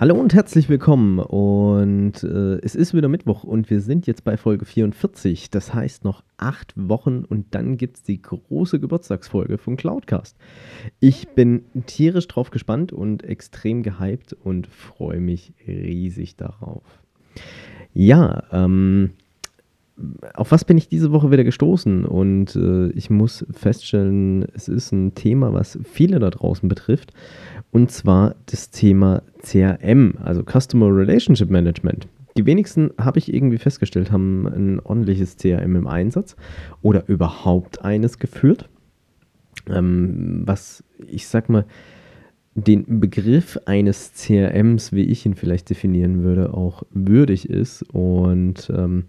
Hallo und herzlich willkommen. Und äh, es ist wieder Mittwoch und wir sind jetzt bei Folge 44. Das heißt noch acht Wochen und dann gibt es die große Geburtstagsfolge von Cloudcast. Ich bin tierisch drauf gespannt und extrem gehypt und freue mich riesig darauf. Ja, ähm, auf was bin ich diese Woche wieder gestoßen? Und äh, ich muss feststellen, es ist ein Thema, was viele da draußen betrifft. Und zwar das Thema CRM, also Customer Relationship Management. Die wenigsten, habe ich irgendwie festgestellt, haben ein ordentliches CRM im Einsatz oder überhaupt eines geführt. Ähm, was, ich sag mal, den Begriff eines CRMs, wie ich ihn vielleicht definieren würde, auch würdig ist. Und ähm,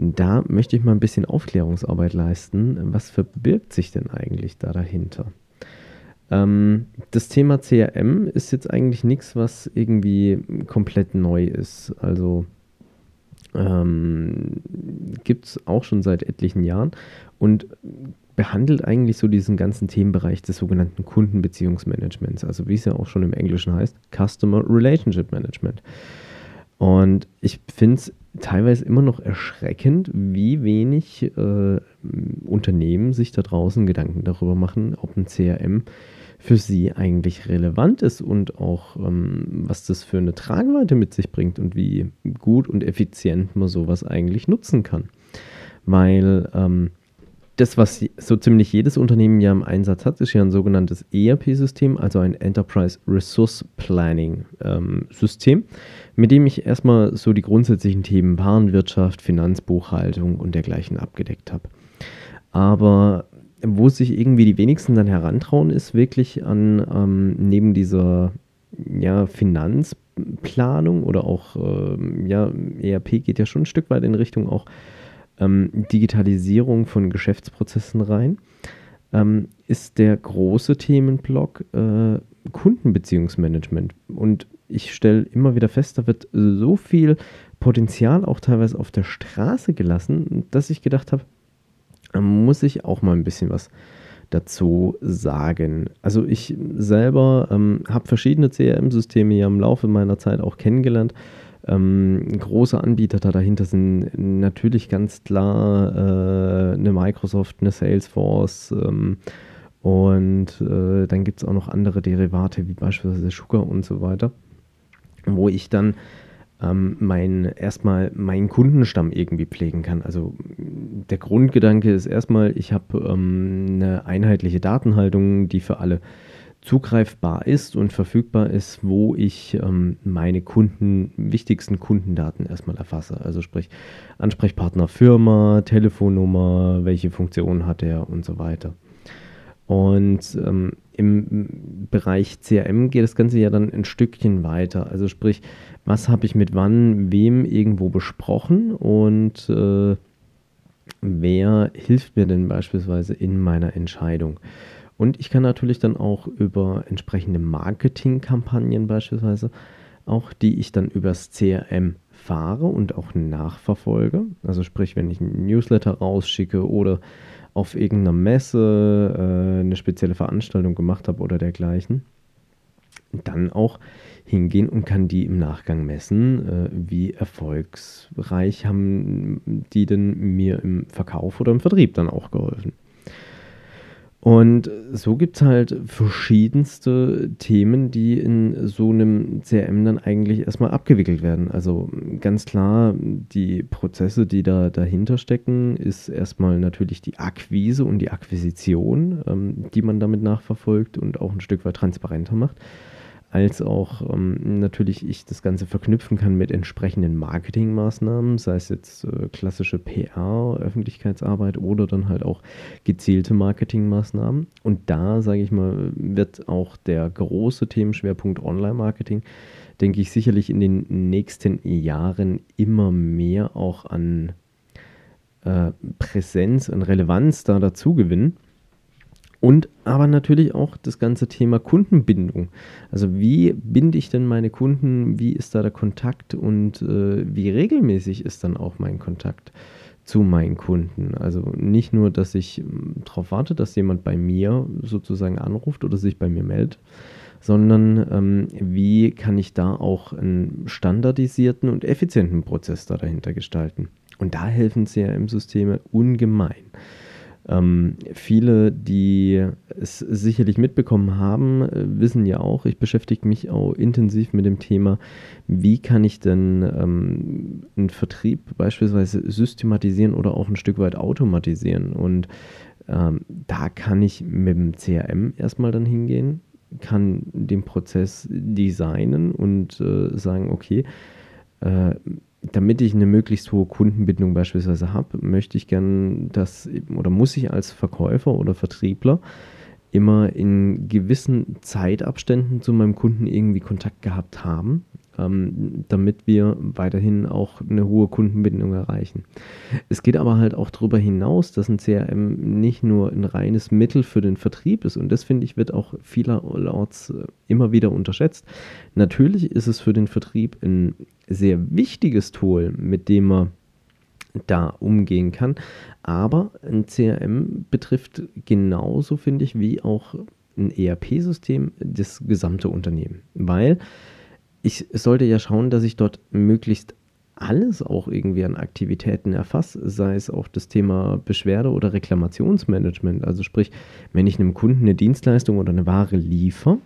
da möchte ich mal ein bisschen Aufklärungsarbeit leisten. Was verbirgt sich denn eigentlich da dahinter? Ähm, das Thema CRM ist jetzt eigentlich nichts, was irgendwie komplett neu ist. Also ähm, gibt es auch schon seit etlichen Jahren und behandelt eigentlich so diesen ganzen Themenbereich des sogenannten Kundenbeziehungsmanagements, also wie es ja auch schon im Englischen heißt, Customer Relationship Management. Und ich finde es teilweise immer noch erschreckend, wie wenig äh, Unternehmen sich da draußen Gedanken darüber machen, ob ein CRM für sie eigentlich relevant ist und auch ähm, was das für eine Tragweite mit sich bringt und wie gut und effizient man sowas eigentlich nutzen kann. Weil ähm, das, was so ziemlich jedes Unternehmen ja im Einsatz hat, ist ja ein sogenanntes ERP-System, also ein Enterprise Resource Planning ähm, System, mit dem ich erstmal so die grundsätzlichen Themen Warenwirtschaft, Finanzbuchhaltung und dergleichen abgedeckt habe. Aber wo sich irgendwie die wenigsten dann herantrauen, ist wirklich an ähm, neben dieser ja, Finanzplanung oder auch ähm, ja, ERP geht ja schon ein Stück weit in Richtung auch ähm, Digitalisierung von Geschäftsprozessen rein, ähm, ist der große Themenblock äh, Kundenbeziehungsmanagement. Und ich stelle immer wieder fest, da wird so viel Potenzial auch teilweise auf der Straße gelassen, dass ich gedacht habe, muss ich auch mal ein bisschen was dazu sagen. Also ich selber ähm, habe verschiedene CRM-Systeme ja im Laufe meiner Zeit auch kennengelernt. Ähm, große Anbieter da dahinter sind natürlich ganz klar äh, eine Microsoft, eine Salesforce ähm, und äh, dann gibt es auch noch andere Derivate wie beispielsweise Sugar und so weiter, wo ich dann ähm, mein, erstmal meinen Kundenstamm irgendwie pflegen kann. Also der Grundgedanke ist erstmal, ich habe ähm, eine einheitliche Datenhaltung, die für alle zugreifbar ist und verfügbar ist, wo ich ähm, meine Kunden, wichtigsten Kundendaten erstmal erfasse. Also sprich Ansprechpartner Firma, Telefonnummer, welche Funktion hat er und so weiter. Und ähm, im Bereich CRM geht das Ganze ja dann ein Stückchen weiter. Also sprich, was habe ich mit wann, wem irgendwo besprochen und äh, wer hilft mir denn beispielsweise in meiner Entscheidung. Und ich kann natürlich dann auch über entsprechende Marketingkampagnen beispielsweise, auch die ich dann übers CRM fahre und auch nachverfolge. Also sprich, wenn ich einen Newsletter rausschicke oder auf irgendeiner Messe äh, eine spezielle Veranstaltung gemacht habe oder dergleichen, dann auch hingehen und kann die im Nachgang messen, äh, wie erfolgsreich haben die denn mir im Verkauf oder im Vertrieb dann auch geholfen. Und so gibt es halt verschiedenste Themen, die in so einem CRM dann eigentlich erstmal abgewickelt werden. Also ganz klar, die Prozesse, die da dahinter stecken, ist erstmal natürlich die Akquise und die Akquisition, ähm, die man damit nachverfolgt und auch ein Stück weit transparenter macht. Als auch ähm, natürlich ich das Ganze verknüpfen kann mit entsprechenden Marketingmaßnahmen, sei es jetzt äh, klassische PR, Öffentlichkeitsarbeit oder dann halt auch gezielte Marketingmaßnahmen. Und da, sage ich mal, wird auch der große Themenschwerpunkt Online-Marketing, denke ich, sicherlich in den nächsten Jahren immer mehr auch an äh, Präsenz und Relevanz da dazu gewinnen. Und aber natürlich auch das ganze Thema Kundenbindung. Also wie binde ich denn meine Kunden? Wie ist da der Kontakt und äh, wie regelmäßig ist dann auch mein Kontakt zu meinen Kunden? Also nicht nur, dass ich hm, darauf warte, dass jemand bei mir sozusagen anruft oder sich bei mir meldet, sondern ähm, wie kann ich da auch einen standardisierten und effizienten Prozess da dahinter gestalten? Und da helfen CRM-Systeme ungemein. Ähm, viele, die es sicherlich mitbekommen haben, äh, wissen ja auch, ich beschäftige mich auch intensiv mit dem Thema, wie kann ich denn ähm, einen Vertrieb beispielsweise systematisieren oder auch ein Stück weit automatisieren. Und ähm, da kann ich mit dem CRM erstmal dann hingehen, kann den Prozess designen und äh, sagen, okay, äh, damit ich eine möglichst hohe Kundenbindung beispielsweise habe, möchte ich gern das oder muss ich als Verkäufer oder Vertriebler immer in gewissen Zeitabständen zu meinem Kunden irgendwie Kontakt gehabt haben, ähm, damit wir weiterhin auch eine hohe Kundenbindung erreichen. Es geht aber halt auch darüber hinaus, dass ein CRM nicht nur ein reines Mittel für den Vertrieb ist und das finde ich wird auch vielerorts äh, immer wieder unterschätzt. Natürlich ist es für den Vertrieb ein sehr wichtiges Tool, mit dem man da umgehen kann. Aber ein CRM betrifft genauso, finde ich, wie auch ein ERP-System das gesamte Unternehmen. Weil ich sollte ja schauen, dass ich dort möglichst alles auch irgendwie an Aktivitäten erfasse, sei es auch das Thema Beschwerde- oder Reklamationsmanagement. Also sprich, wenn ich einem Kunden eine Dienstleistung oder eine Ware liefere,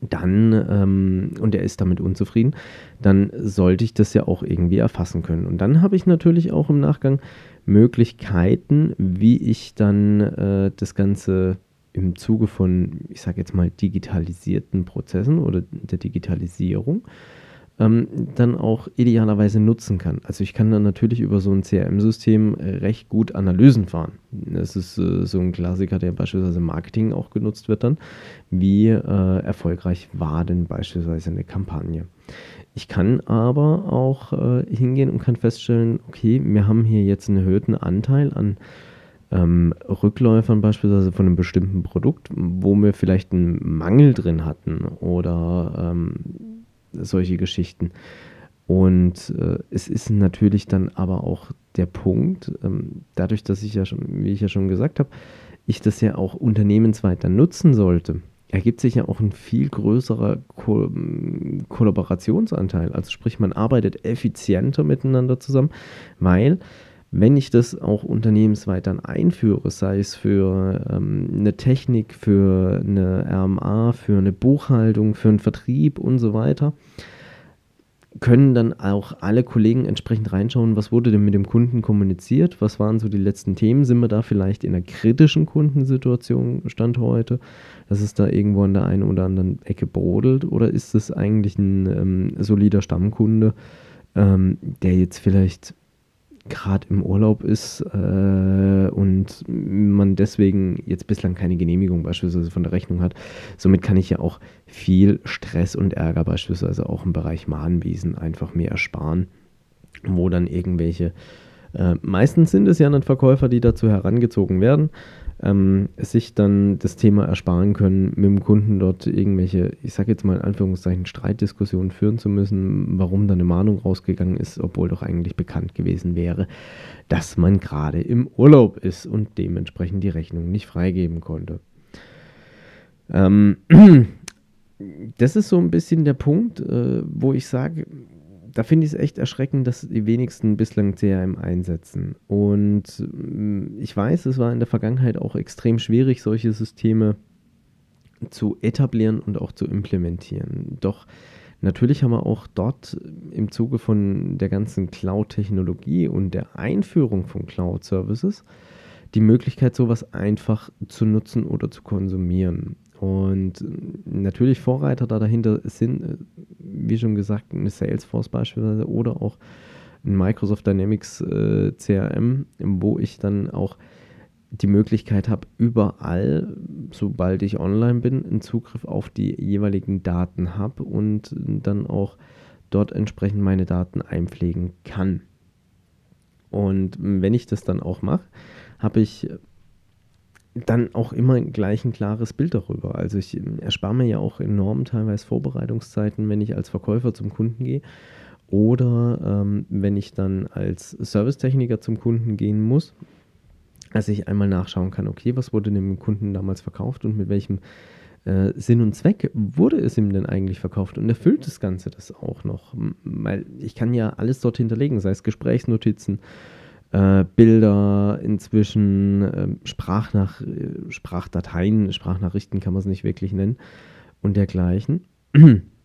dann, ähm, und er ist damit unzufrieden, dann sollte ich das ja auch irgendwie erfassen können. Und dann habe ich natürlich auch im Nachgang Möglichkeiten, wie ich dann äh, das Ganze im Zuge von, ich sage jetzt mal, digitalisierten Prozessen oder der Digitalisierung ähm, dann auch idealerweise nutzen kann. Also ich kann dann natürlich über so ein CRM-System recht gut Analysen fahren. Das ist äh, so ein Klassiker, der beispielsweise im Marketing auch genutzt wird dann. Wie äh, erfolgreich war denn beispielsweise eine Kampagne? Ich kann aber auch äh, hingehen und kann feststellen, okay, wir haben hier jetzt einen erhöhten Anteil an ähm, Rückläufern beispielsweise von einem bestimmten Produkt, wo wir vielleicht einen Mangel drin hatten oder ähm, solche Geschichten. Und äh, es ist natürlich dann aber auch der Punkt, ähm, dadurch, dass ich ja schon, wie ich ja schon gesagt habe, ich das ja auch unternehmensweit dann nutzen sollte, ergibt sich ja auch ein viel größerer Ko Kollaborationsanteil. Also sprich, man arbeitet effizienter miteinander zusammen, weil wenn ich das auch unternehmensweit dann einführe, sei es für ähm, eine Technik, für eine RMA, für eine Buchhaltung, für einen Vertrieb und so weiter, können dann auch alle Kollegen entsprechend reinschauen, was wurde denn mit dem Kunden kommuniziert, was waren so die letzten Themen, sind wir da vielleicht in einer kritischen Kundensituation Stand heute, dass es da irgendwo an der einen oder anderen Ecke brodelt oder ist es eigentlich ein ähm, solider Stammkunde, ähm, der jetzt vielleicht gerade im Urlaub ist äh, und man deswegen jetzt bislang keine Genehmigung beispielsweise von der Rechnung hat. Somit kann ich ja auch viel Stress und Ärger beispielsweise auch im Bereich Mahnwesen einfach mehr ersparen, wo dann irgendwelche, äh, meistens sind es ja dann Verkäufer, die dazu herangezogen werden, ähm, sich dann das Thema ersparen können, mit dem Kunden dort irgendwelche, ich sage jetzt mal in Anführungszeichen, Streitdiskussionen führen zu müssen, warum da eine Mahnung rausgegangen ist, obwohl doch eigentlich bekannt gewesen wäre, dass man gerade im Urlaub ist und dementsprechend die Rechnung nicht freigeben konnte. Ähm, das ist so ein bisschen der Punkt, äh, wo ich sage, da finde ich es echt erschreckend, dass die wenigsten bislang CRM einsetzen. Und mm, ich weiß, es war in der Vergangenheit auch extrem schwierig, solche Systeme zu etablieren und auch zu implementieren. Doch natürlich haben wir auch dort im Zuge von der ganzen Cloud-Technologie und der Einführung von Cloud-Services die Möglichkeit, sowas einfach zu nutzen oder zu konsumieren. Und natürlich Vorreiter da dahinter sind, wie schon gesagt, eine Salesforce beispielsweise oder auch ein Microsoft Dynamics äh, CRM, wo ich dann auch die Möglichkeit habe, überall, sobald ich online bin, einen Zugriff auf die jeweiligen Daten habe und dann auch dort entsprechend meine Daten einpflegen kann. Und wenn ich das dann auch mache, habe ich dann auch immer gleich ein klares Bild darüber. Also ich erspare mir ja auch enorm teilweise Vorbereitungszeiten, wenn ich als Verkäufer zum Kunden gehe oder ähm, wenn ich dann als Servicetechniker zum Kunden gehen muss, dass ich einmal nachschauen kann, okay, was wurde dem Kunden damals verkauft und mit welchem äh, Sinn und Zweck wurde es ihm denn eigentlich verkauft und erfüllt das Ganze das auch noch? Weil ich kann ja alles dort hinterlegen, sei es Gesprächsnotizen, äh, Bilder, inzwischen äh, Sprachnach Sprachdateien, Sprachnachrichten kann man es nicht wirklich nennen und dergleichen.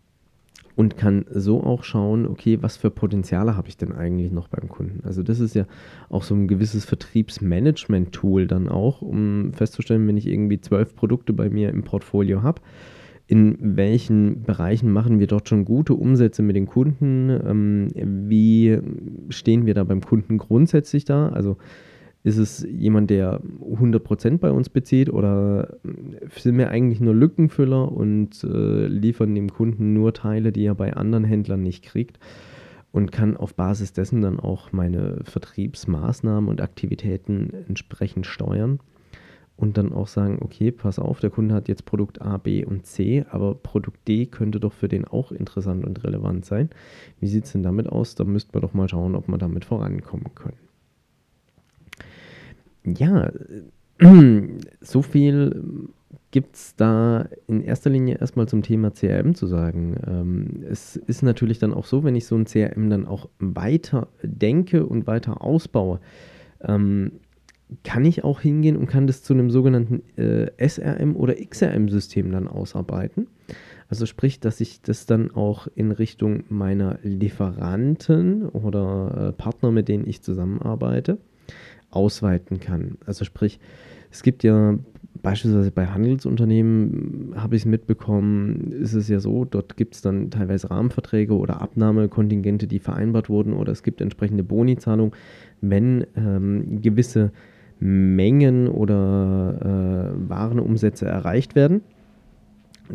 und kann so auch schauen, okay, was für Potenziale habe ich denn eigentlich noch beim Kunden? Also das ist ja auch so ein gewisses Vertriebsmanagement-Tool dann auch, um festzustellen, wenn ich irgendwie zwölf Produkte bei mir im Portfolio habe, in welchen Bereichen machen wir dort schon gute Umsätze mit den Kunden? Ähm, wie stehen wir da beim Kunden grundsätzlich da? Also ist es jemand, der 100% bei uns bezieht oder sind wir eigentlich nur Lückenfüller und äh, liefern dem Kunden nur Teile, die er bei anderen Händlern nicht kriegt? Und kann auf Basis dessen dann auch meine Vertriebsmaßnahmen und Aktivitäten entsprechend steuern und dann auch sagen, okay, pass auf, der Kunde hat jetzt Produkt A, B und C, aber Produkt D könnte doch für den auch interessant und relevant sein. Wie sieht es denn damit aus? Da müssten wir doch mal schauen, ob wir damit vorankommen können ja, so viel gibt es da in erster Linie erstmal zum Thema CRM zu sagen. Ähm, es ist natürlich dann auch so, wenn ich so ein CRM dann auch weiter denke und weiter ausbaue, ähm, kann ich auch hingehen und kann das zu einem sogenannten äh, SRM oder XRM-System dann ausarbeiten. Also sprich, dass ich das dann auch in Richtung meiner Lieferanten oder äh, Partner, mit denen ich zusammenarbeite, ausweiten kann. Also sprich, es gibt ja beispielsweise bei Handelsunternehmen, habe ich es mitbekommen, ist es ja so, dort gibt es dann teilweise Rahmenverträge oder Abnahmekontingente, die vereinbart wurden oder es gibt entsprechende Bonizahlungen, wenn ähm, gewisse Mengen oder äh, Warenumsätze erreicht werden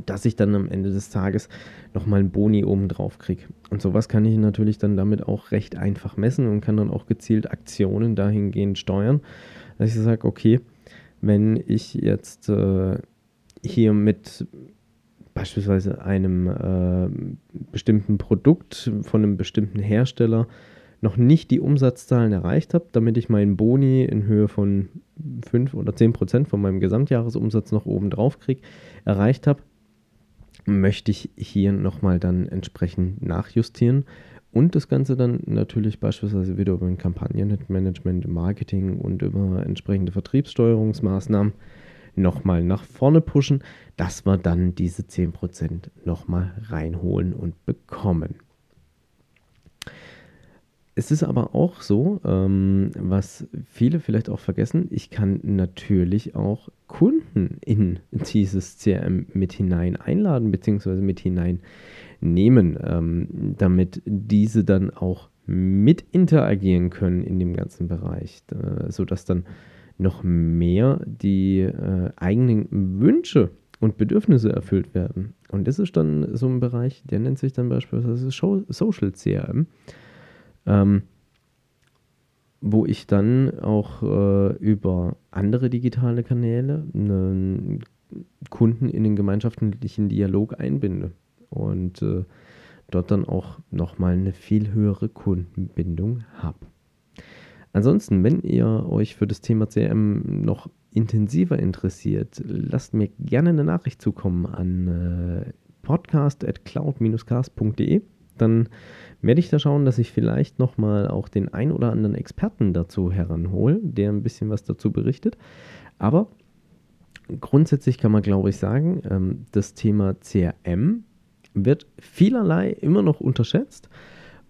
dass ich dann am Ende des Tages nochmal einen Boni oben drauf kriege. Und sowas kann ich natürlich dann damit auch recht einfach messen und kann dann auch gezielt Aktionen dahingehend steuern, dass ich sage, okay, wenn ich jetzt äh, hier mit beispielsweise einem äh, bestimmten Produkt von einem bestimmten Hersteller noch nicht die Umsatzzahlen erreicht habe, damit ich meinen Boni in Höhe von 5 oder 10 Prozent von meinem Gesamtjahresumsatz noch oben drauf kriege, erreicht habe, möchte ich hier nochmal dann entsprechend nachjustieren und das Ganze dann natürlich beispielsweise wieder über ein Kampagnenmanagement, Marketing und über entsprechende Vertriebssteuerungsmaßnahmen nochmal nach vorne pushen, dass wir dann diese 10% nochmal reinholen und bekommen. Es ist aber auch so, ähm, was viele vielleicht auch vergessen, ich kann natürlich auch Kunden in dieses CRM mit hinein einladen bzw. mit hineinnehmen, ähm, damit diese dann auch mit interagieren können in dem ganzen Bereich, äh, sodass dann noch mehr die äh, eigenen Wünsche und Bedürfnisse erfüllt werden. Und das ist dann so ein Bereich, der nennt sich dann beispielsweise Social CRM ähm, wo ich dann auch äh, über andere digitale Kanäle einen Kunden in den gemeinschaftlichen Dialog einbinde und äh, dort dann auch nochmal eine viel höhere Kundenbindung habe. Ansonsten, wenn ihr euch für das Thema CM noch intensiver interessiert, lasst mir gerne eine Nachricht zukommen an äh, podcast.cloud-cast.de. Dann werde ich da schauen, dass ich vielleicht nochmal auch den ein oder anderen Experten dazu heranhole, der ein bisschen was dazu berichtet. Aber grundsätzlich kann man, glaube ich, sagen, ähm, das Thema CRM wird vielerlei immer noch unterschätzt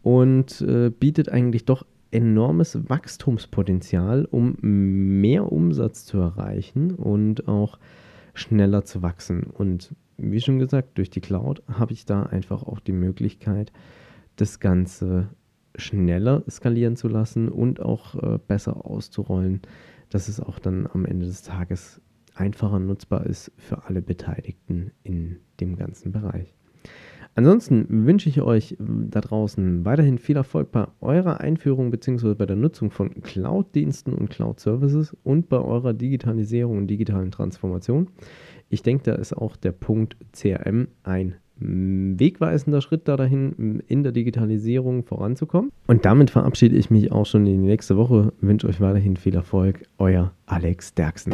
und äh, bietet eigentlich doch enormes Wachstumspotenzial, um mehr Umsatz zu erreichen und auch schneller zu wachsen. Und wie schon gesagt, durch die Cloud habe ich da einfach auch die Möglichkeit, das Ganze schneller skalieren zu lassen und auch äh, besser auszurollen, dass es auch dann am Ende des Tages einfacher nutzbar ist für alle Beteiligten in dem ganzen Bereich. Ansonsten wünsche ich euch da draußen weiterhin viel Erfolg bei eurer Einführung bzw. bei der Nutzung von Cloud-Diensten und Cloud-Services und bei eurer Digitalisierung und digitalen Transformation. Ich denke, da ist auch der Punkt CRM ein wegweisender Schritt da dahin, in der Digitalisierung voranzukommen. Und damit verabschiede ich mich auch schon in die nächste Woche. Wünsche euch weiterhin viel Erfolg. Euer Alex Derksen.